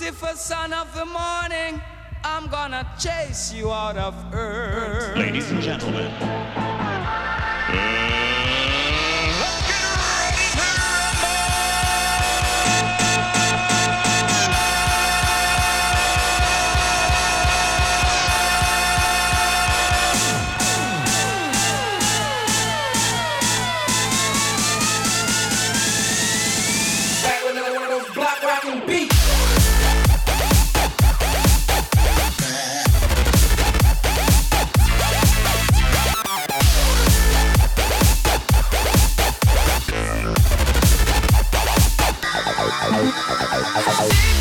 Lucifer, son of the morning, I'm gonna chase you out of earth. Ladies and gentlemen. house.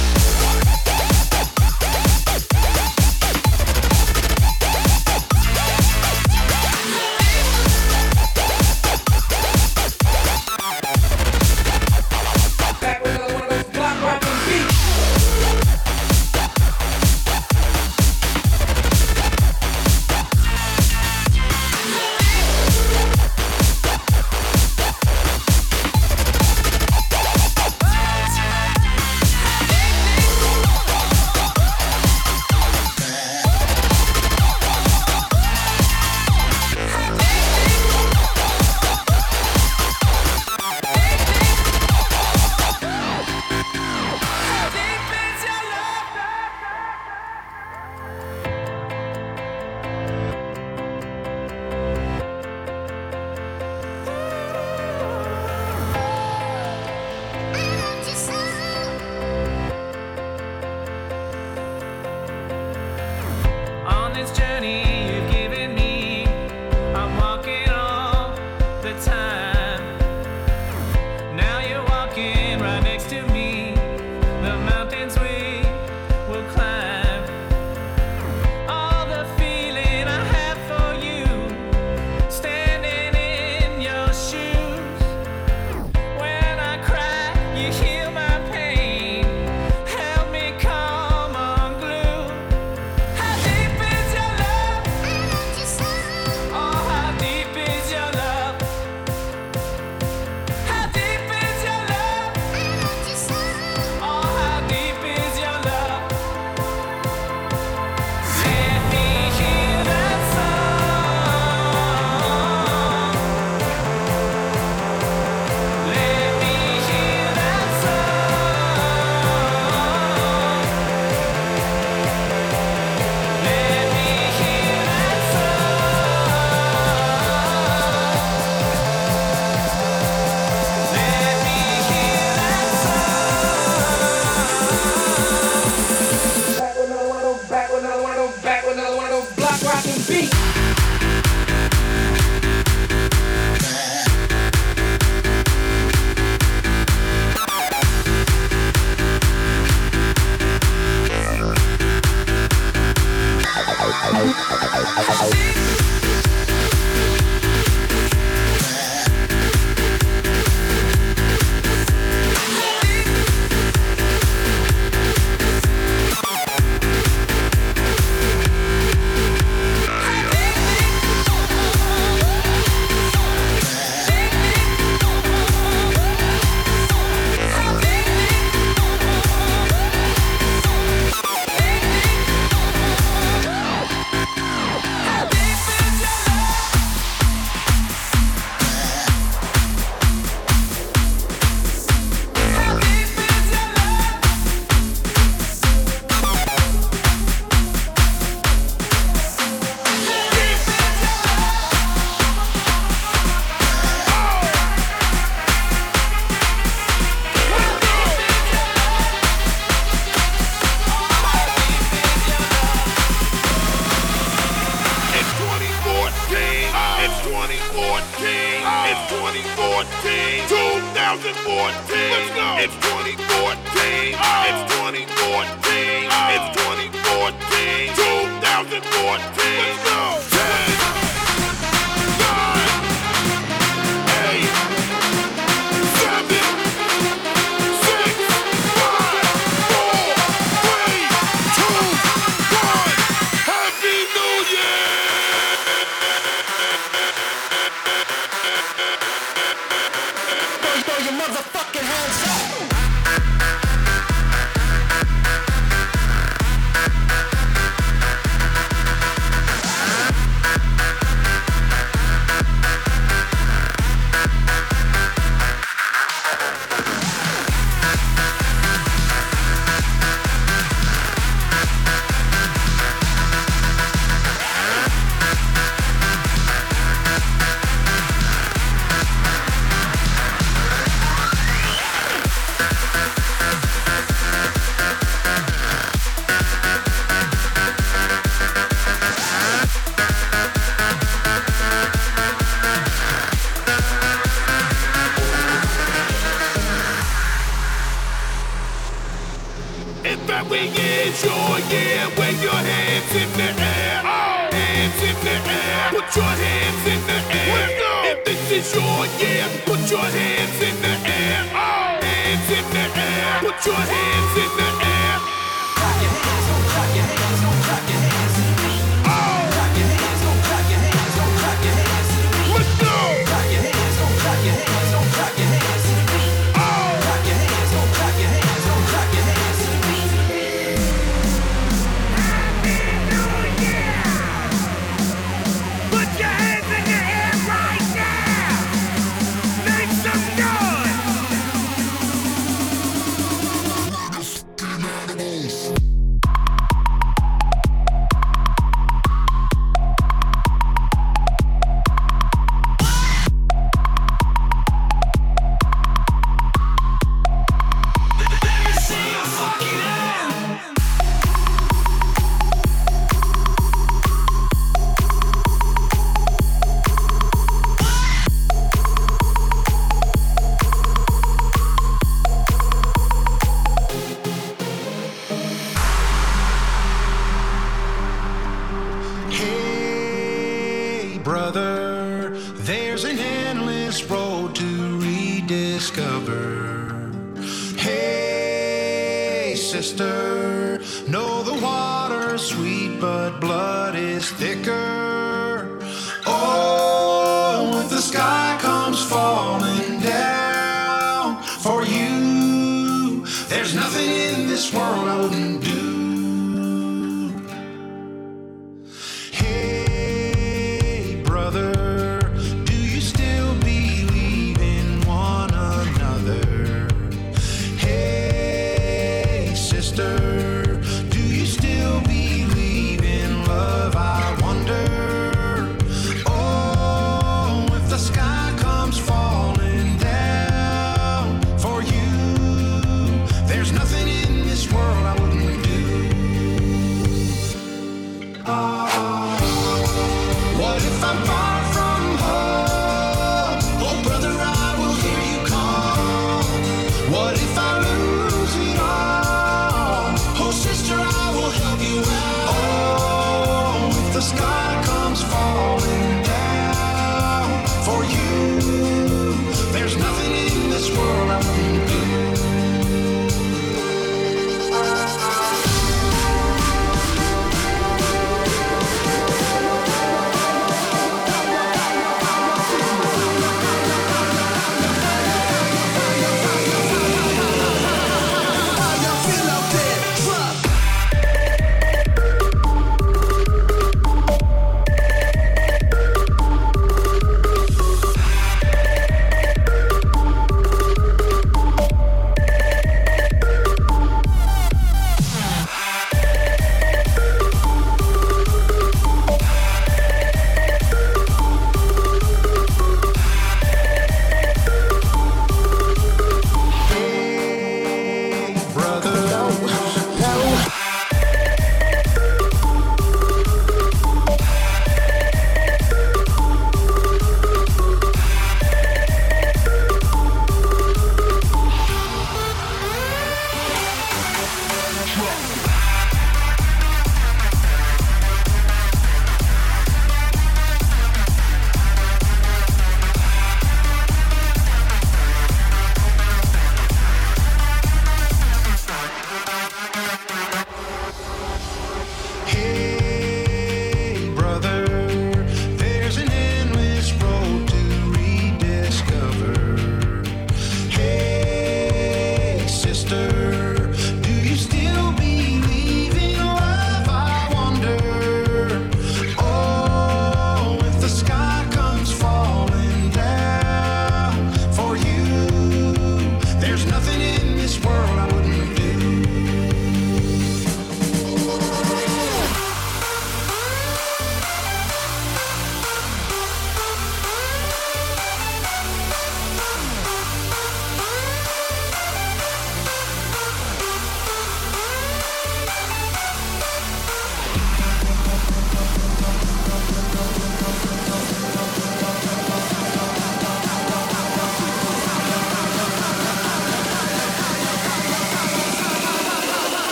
There's nothing in this world I wouldn't do.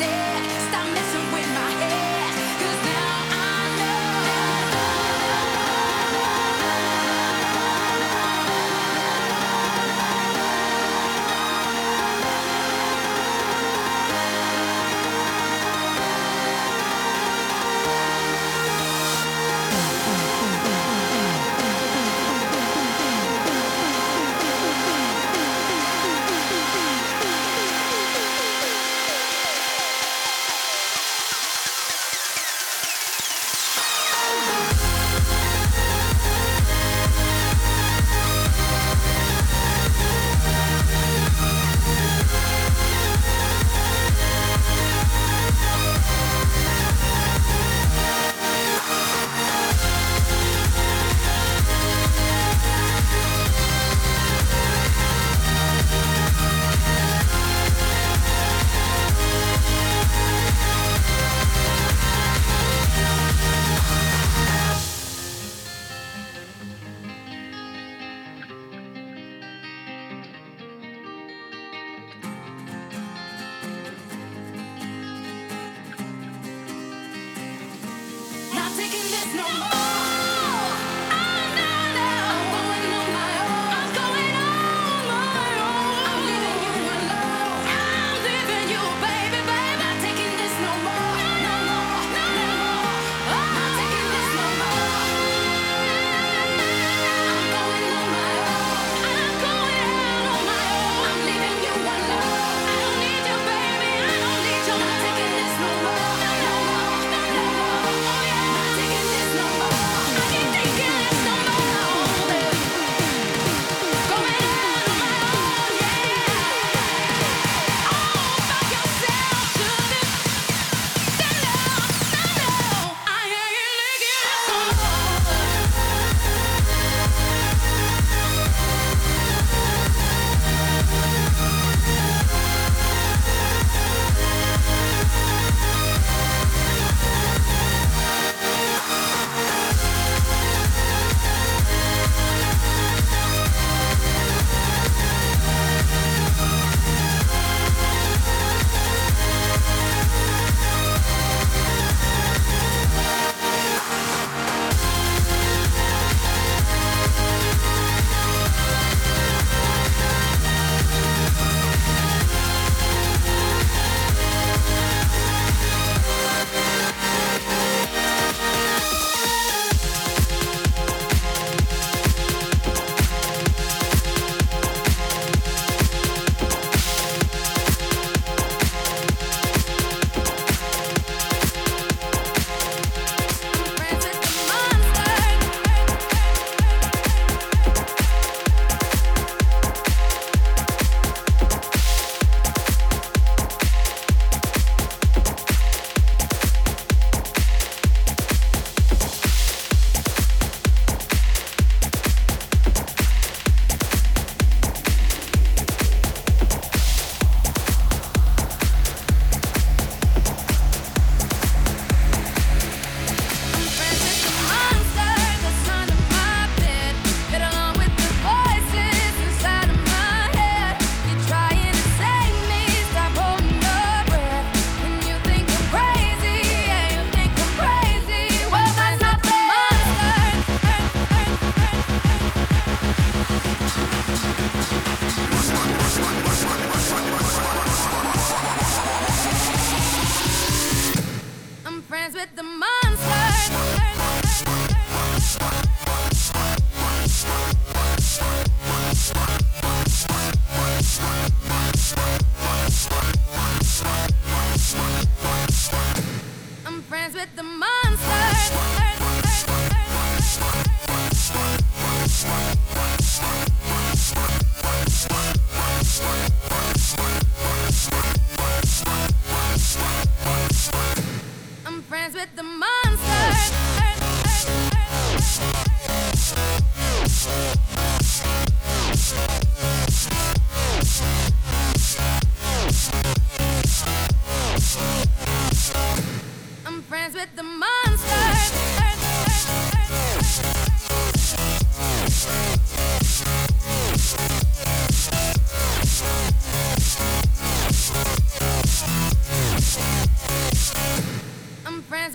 there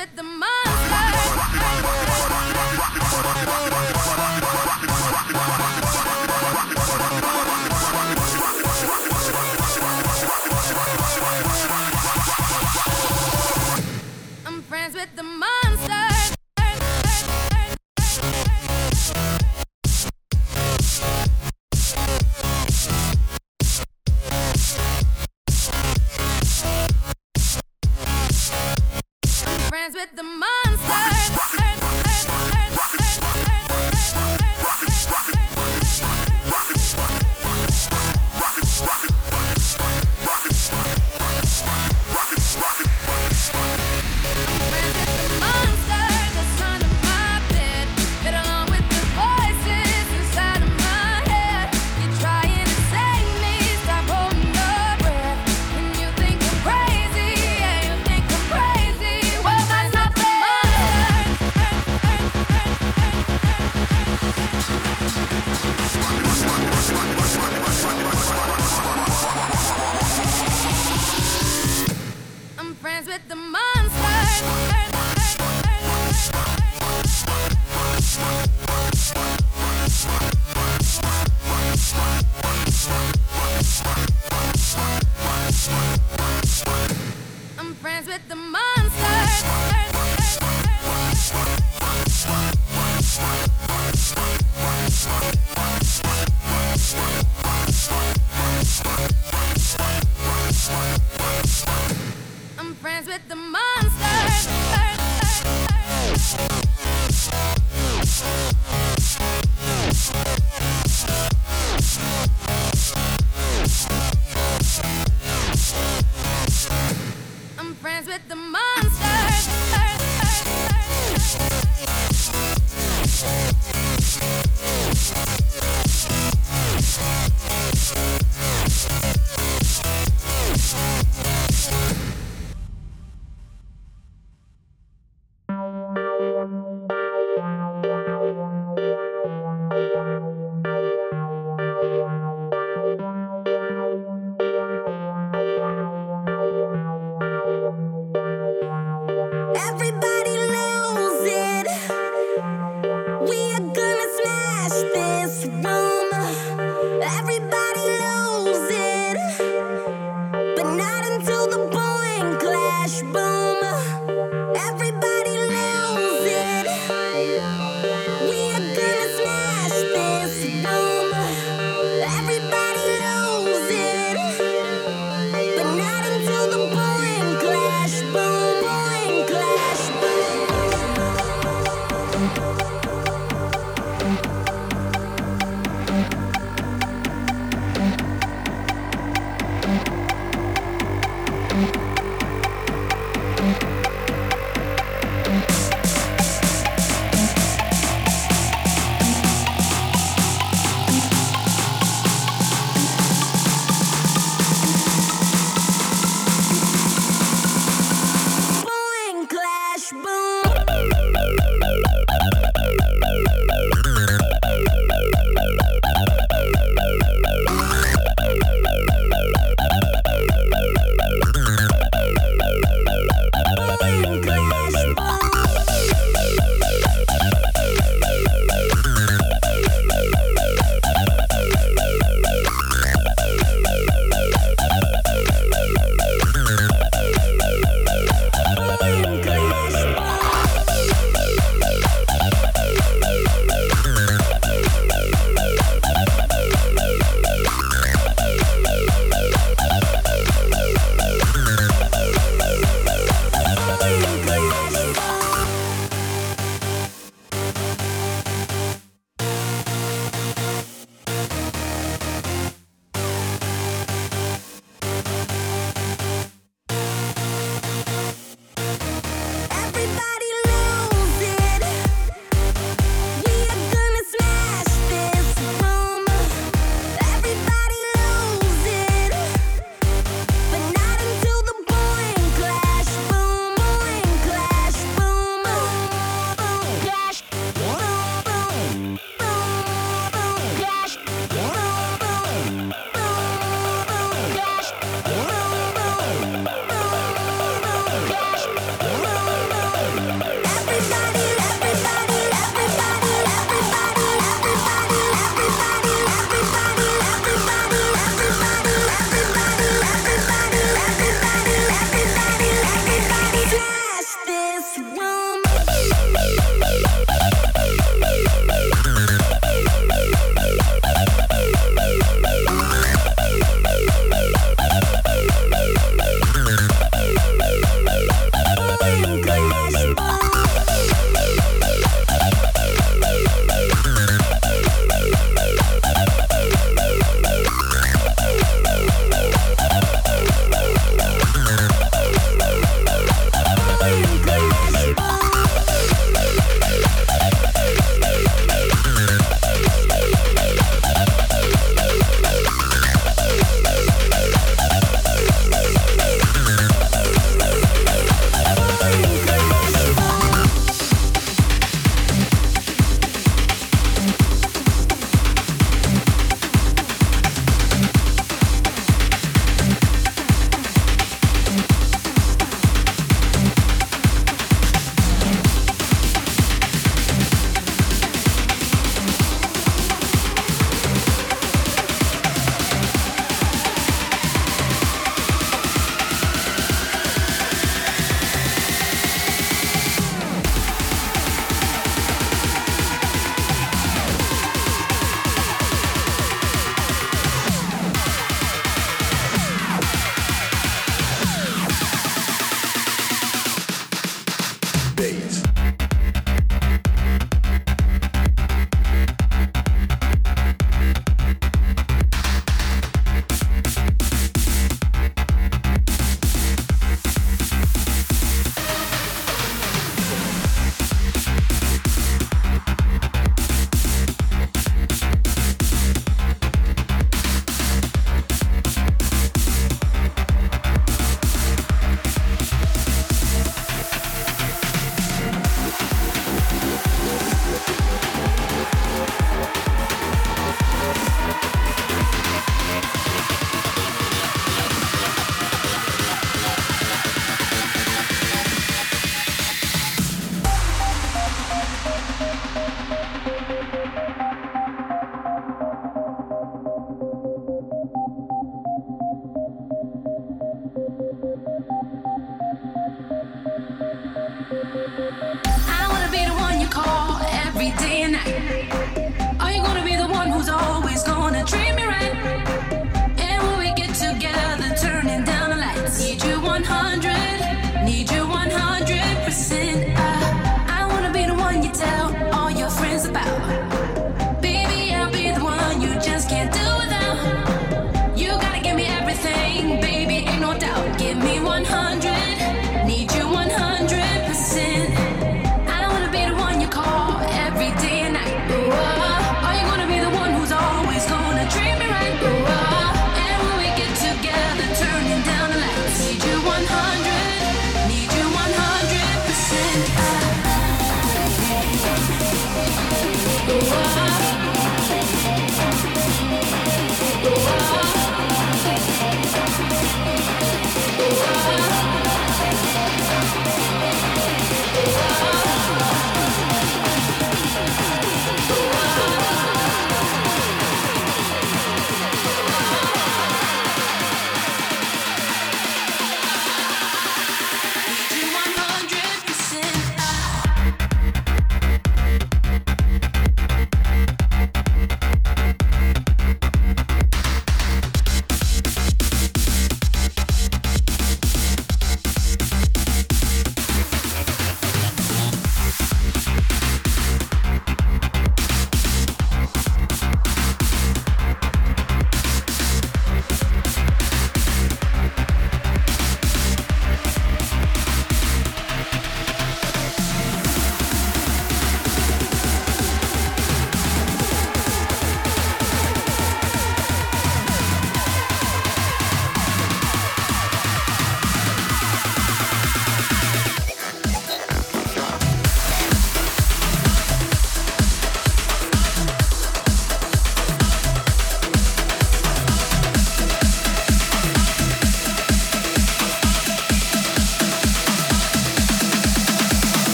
with the money.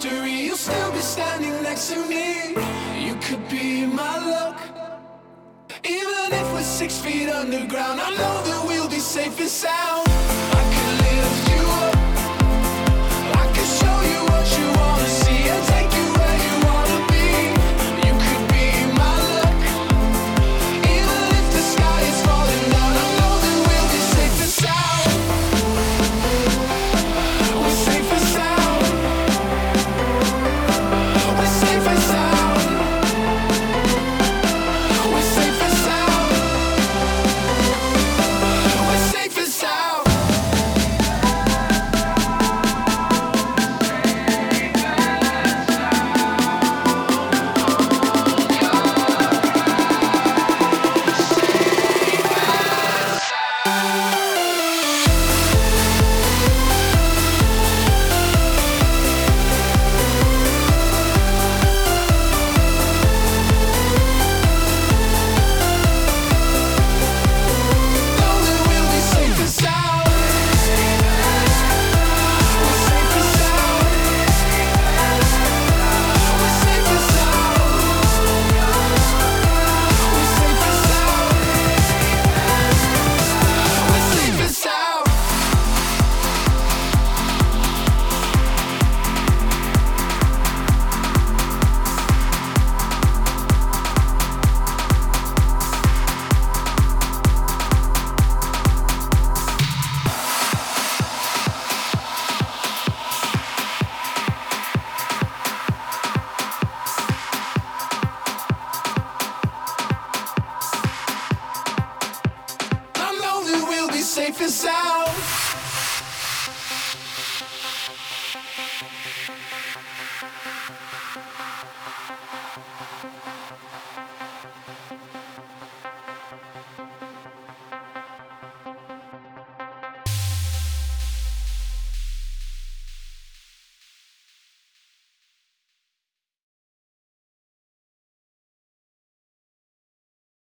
history, you'll still be standing next to me. You could be my luck. Even if we're six feet underground, I know that we'll be safe and sound.